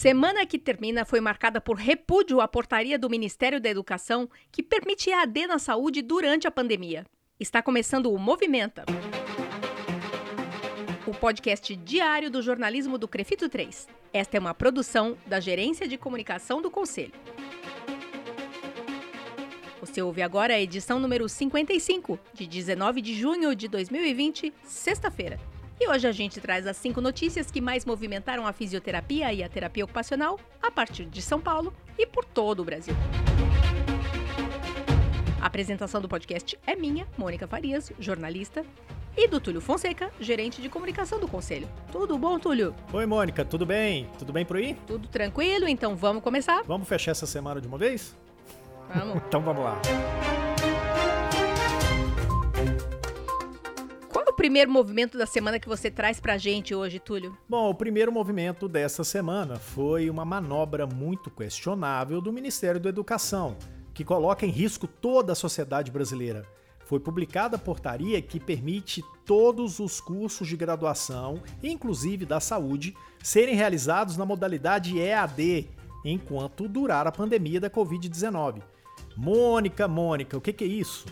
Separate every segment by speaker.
Speaker 1: Semana que termina foi marcada por repúdio à portaria do Ministério da Educação que permite AD na saúde durante a pandemia. Está começando o Movimenta. O podcast diário do jornalismo do Crefito 3. Esta é uma produção da Gerência de Comunicação do Conselho. Você ouve agora a edição número 55, de 19 de junho de 2020, sexta-feira. E hoje a gente traz as cinco notícias que mais movimentaram a fisioterapia e a terapia ocupacional a partir de São Paulo e por todo o Brasil. A apresentação do podcast é minha, Mônica Farias, jornalista, e do Túlio Fonseca, gerente de comunicação do Conselho. Tudo bom, Túlio?
Speaker 2: Oi, Mônica, tudo bem? Tudo bem por aí?
Speaker 1: Tudo tranquilo, então vamos começar?
Speaker 2: Vamos fechar essa semana de uma vez?
Speaker 1: Vamos.
Speaker 2: então vamos lá.
Speaker 1: Primeiro movimento da semana que você traz pra gente hoje, Túlio?
Speaker 2: Bom, o primeiro movimento dessa semana foi uma manobra muito questionável do Ministério da Educação, que coloca em risco toda a sociedade brasileira. Foi publicada a portaria que permite todos os cursos de graduação, inclusive da saúde, serem realizados na modalidade EAD, enquanto durar a pandemia da Covid-19. Mônica, Mônica, o que, que é isso?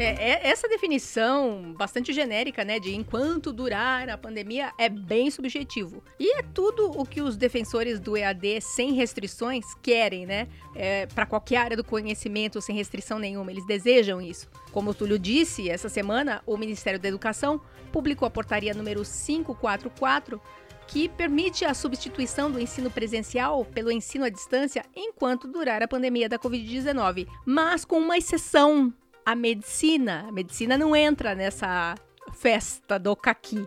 Speaker 1: É, é, essa definição bastante genérica, né, de enquanto durar a pandemia, é bem subjetivo. E é tudo o que os defensores do EAD sem restrições querem, né? É, para qualquer área do conhecimento sem restrição nenhuma, eles desejam isso. Como o Túlio disse, essa semana o Ministério da Educação publicou a portaria número 544 que permite a substituição do ensino presencial pelo ensino à distância enquanto durar a pandemia da Covid-19, mas com uma exceção a medicina. A medicina não entra nessa festa do caqui.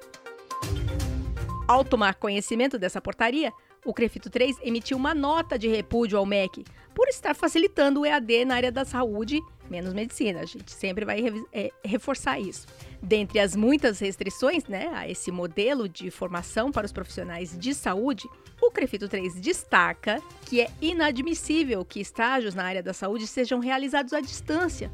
Speaker 1: Ao tomar conhecimento dessa portaria, o Crefito 3 emitiu uma nota de repúdio ao MEC por estar facilitando o EAD na área da saúde, menos medicina. A gente sempre vai é, reforçar isso. Dentre as muitas restrições né, a esse modelo de formação para os profissionais de saúde, o Crefito 3 destaca que é inadmissível que estágios na área da saúde sejam realizados à distância,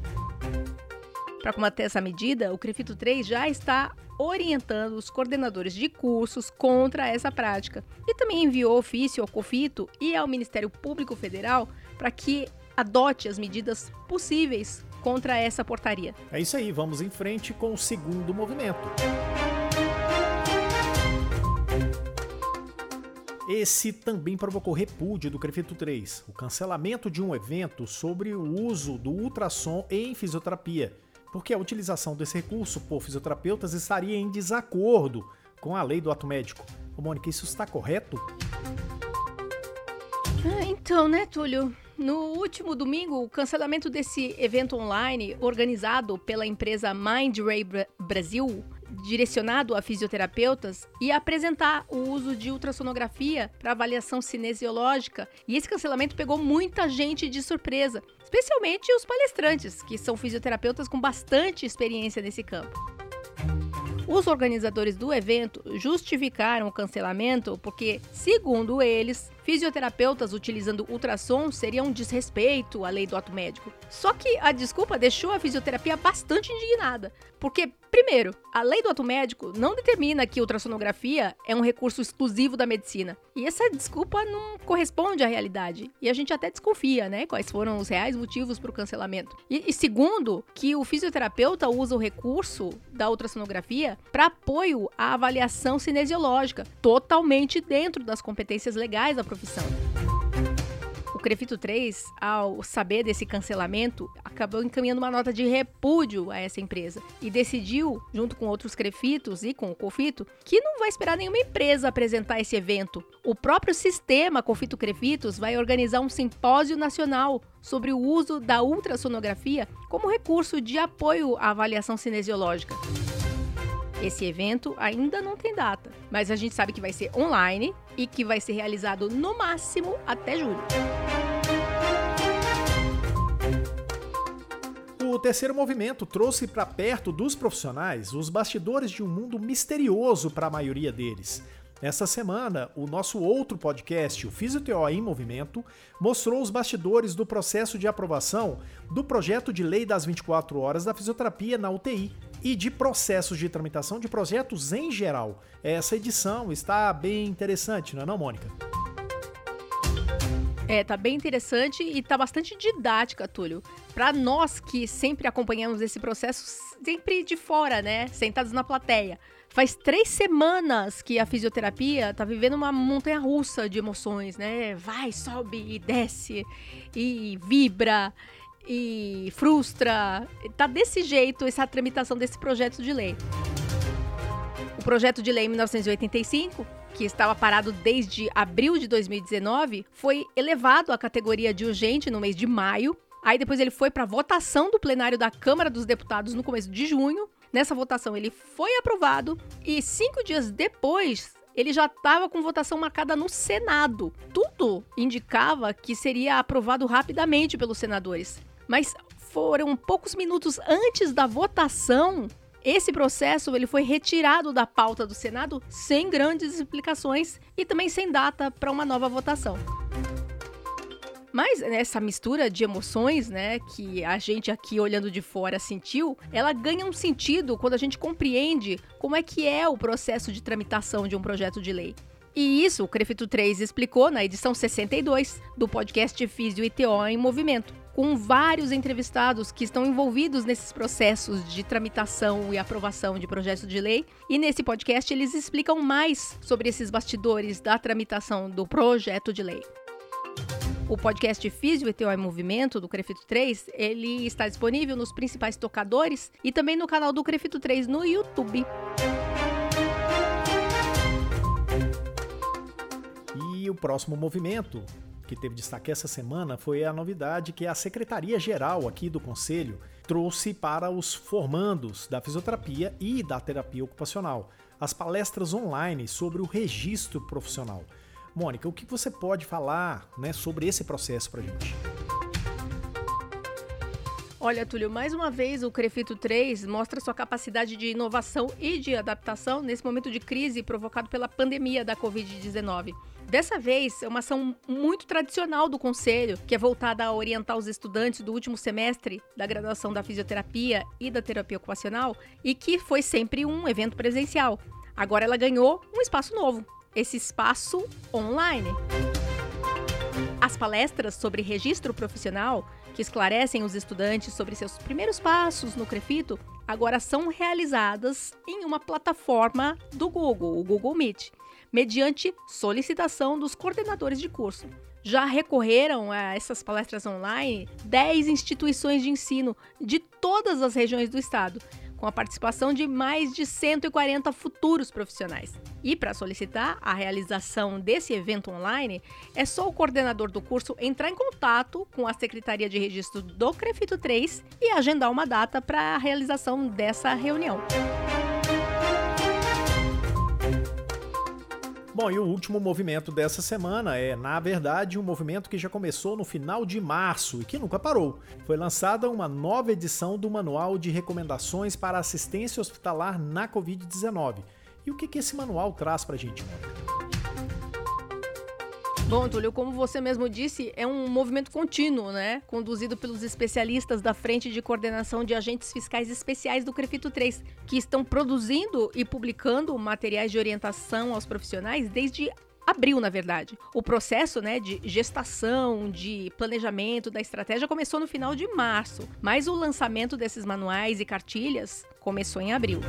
Speaker 1: para combater essa medida, o CREFITO 3 já está orientando os coordenadores de cursos contra essa prática e também enviou ofício ao COFITO e ao Ministério Público Federal para que adote as medidas possíveis contra essa portaria.
Speaker 2: É isso aí, vamos em frente com o segundo movimento. Esse também provocou repúdio do Crefito 3, o cancelamento de um evento sobre o uso do ultrassom em fisioterapia porque a utilização desse recurso por fisioterapeutas estaria em desacordo com a lei do ato médico. Ô, Mônica, isso está correto?
Speaker 1: Ah, então, né, Túlio? No último domingo, o cancelamento desse evento online organizado pela empresa MindRay Brasil direcionado a fisioterapeutas e apresentar o uso de ultrassonografia para avaliação cinesiológica. E esse cancelamento pegou muita gente de surpresa, especialmente os palestrantes, que são fisioterapeutas com bastante experiência nesse campo. Os organizadores do evento justificaram o cancelamento porque, segundo eles, fisioterapeutas utilizando ultrassom seria um desrespeito à lei do ato médico. Só que a desculpa deixou a fisioterapia bastante indignada, porque Primeiro, a lei do ato médico não determina que ultrassonografia é um recurso exclusivo da medicina. E essa desculpa não corresponde à realidade. E a gente até desconfia, né, quais foram os reais motivos para o cancelamento. E, e, segundo, que o fisioterapeuta usa o recurso da ultrassonografia para apoio à avaliação cinesiológica, totalmente dentro das competências legais da profissão. O Crefito 3, ao saber desse cancelamento, acabou encaminhando uma nota de repúdio a essa empresa e decidiu, junto com outros Crefitos e com o Confito, que não vai esperar nenhuma empresa apresentar esse evento. O próprio sistema Confito Crefitos vai organizar um simpósio nacional sobre o uso da ultrassonografia como recurso de apoio à avaliação cinesiológica. Esse evento ainda não tem data, mas a gente sabe que vai ser online e que vai ser realizado no máximo até julho.
Speaker 2: O terceiro movimento trouxe para perto dos profissionais os bastidores de um mundo misterioso para a maioria deles. Essa semana, o nosso outro podcast, o Fisioteo em Movimento, mostrou os bastidores do processo de aprovação do projeto de lei das 24 horas da fisioterapia na UTI, e de processos de tramitação de projetos em geral. Essa edição está bem interessante, não é não, Mônica?
Speaker 1: É, tá bem interessante e tá bastante didática, Túlio. Para nós que sempre acompanhamos esse processo, sempre de fora, né? Sentados na plateia. Faz três semanas que a fisioterapia tá vivendo uma montanha russa de emoções, né? Vai, sobe e desce, e vibra, e frustra. Tá desse jeito essa tramitação desse projeto de lei. O projeto de lei 1985 que estava parado desde abril de 2019, foi elevado à categoria de urgente no mês de maio. Aí depois ele foi para votação do plenário da Câmara dos Deputados no começo de junho. Nessa votação ele foi aprovado e cinco dias depois ele já estava com votação marcada no Senado. Tudo indicava que seria aprovado rapidamente pelos senadores. Mas foram poucos minutos antes da votação esse processo ele foi retirado da pauta do Senado sem grandes explicações e também sem data para uma nova votação. Mas essa mistura de emoções, né, que a gente aqui olhando de fora sentiu, ela ganha um sentido quando a gente compreende como é que é o processo de tramitação de um projeto de lei. E isso o Crefito 3 explicou na edição 62 do podcast Físio ITO em Movimento com vários entrevistados que estão envolvidos nesses processos de tramitação e aprovação de projetos de lei. E nesse podcast eles explicam mais sobre esses bastidores da tramitação do projeto de lei. O podcast Físio e Teu Movimento do Crefito 3, ele está disponível nos principais tocadores e também no canal do Crefito 3 no YouTube.
Speaker 2: E o próximo movimento que teve destaque essa semana foi a novidade que a Secretaria-Geral aqui do Conselho trouxe para os formandos da fisioterapia e da terapia ocupacional, as palestras online sobre o registro profissional. Mônica, o que você pode falar né, sobre esse processo para a gente?
Speaker 1: Olha, Túlio, mais uma vez o Crefito 3 mostra sua capacidade de inovação e de adaptação nesse momento de crise provocado pela pandemia da Covid-19. Dessa vez, é uma ação muito tradicional do Conselho, que é voltada a orientar os estudantes do último semestre da graduação da fisioterapia e da terapia ocupacional, e que foi sempre um evento presencial. Agora ela ganhou um espaço novo, esse espaço online. As palestras sobre registro profissional, que esclarecem os estudantes sobre seus primeiros passos no Crefito, agora são realizadas em uma plataforma do Google, o Google Meet mediante solicitação dos coordenadores de curso. Já recorreram a essas palestras online 10 instituições de ensino de todas as regiões do estado, com a participação de mais de 140 futuros profissionais. E para solicitar a realização desse evento online, é só o coordenador do curso entrar em contato com a Secretaria de Registro do Crefito 3 e agendar uma data para a realização dessa reunião.
Speaker 2: Bom, e o último movimento dessa semana é, na verdade, um movimento que já começou no final de março e que nunca parou. Foi lançada uma nova edição do Manual de Recomendações para Assistência Hospitalar na Covid-19. E o que, que esse manual traz para a gente, Mônica?
Speaker 1: Bom, Túlio, como você mesmo disse, é um movimento contínuo, né? Conduzido pelos especialistas da Frente de Coordenação de Agentes Fiscais Especiais do Crefito 3, que estão produzindo e publicando materiais de orientação aos profissionais desde abril, na verdade. O processo né, de gestação, de planejamento da estratégia começou no final de março, mas o lançamento desses manuais e cartilhas começou em abril.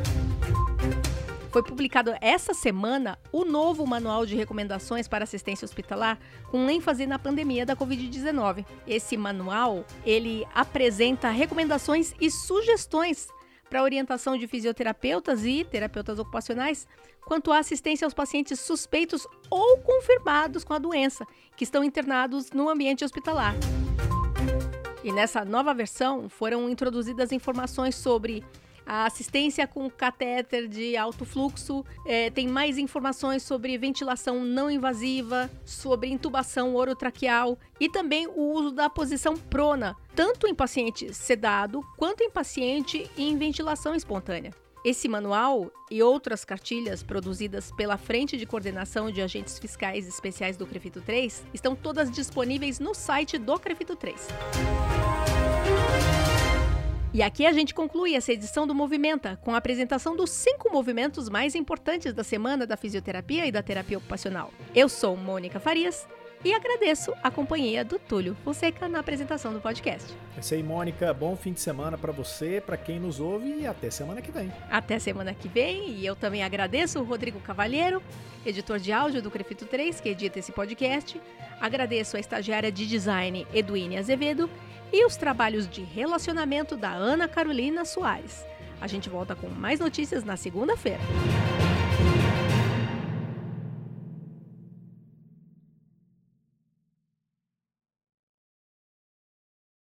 Speaker 1: Foi publicado essa semana o novo Manual de Recomendações para Assistência Hospitalar, com ênfase na pandemia da Covid-19. Esse manual, ele apresenta recomendações e sugestões para orientação de fisioterapeutas e terapeutas ocupacionais quanto à assistência aos pacientes suspeitos ou confirmados com a doença, que estão internados no ambiente hospitalar. E nessa nova versão foram introduzidas informações sobre a assistência com catéter de alto fluxo, é, tem mais informações sobre ventilação não invasiva, sobre intubação orotraqueal e também o uso da posição prona, tanto em paciente sedado quanto em paciente em ventilação espontânea. Esse manual e outras cartilhas produzidas pela Frente de Coordenação de Agentes Fiscais Especiais do Crefito 3 estão todas disponíveis no site do Crefito 3. E aqui a gente conclui essa edição do Movimenta com a apresentação dos cinco movimentos mais importantes da semana da fisioterapia e da terapia ocupacional. Eu sou Mônica Farias e agradeço a companhia do Túlio Fonseca na apresentação do podcast.
Speaker 2: É isso aí, Mônica. Bom fim de semana para você, para quem nos ouve e até semana que vem.
Speaker 1: Até semana que vem e eu também agradeço o Rodrigo Cavalheiro, editor de áudio do Crefito 3, que edita esse podcast. Agradeço a estagiária de design Eduine Azevedo e os trabalhos de relacionamento da Ana Carolina Soares. A gente volta com mais notícias na segunda-feira.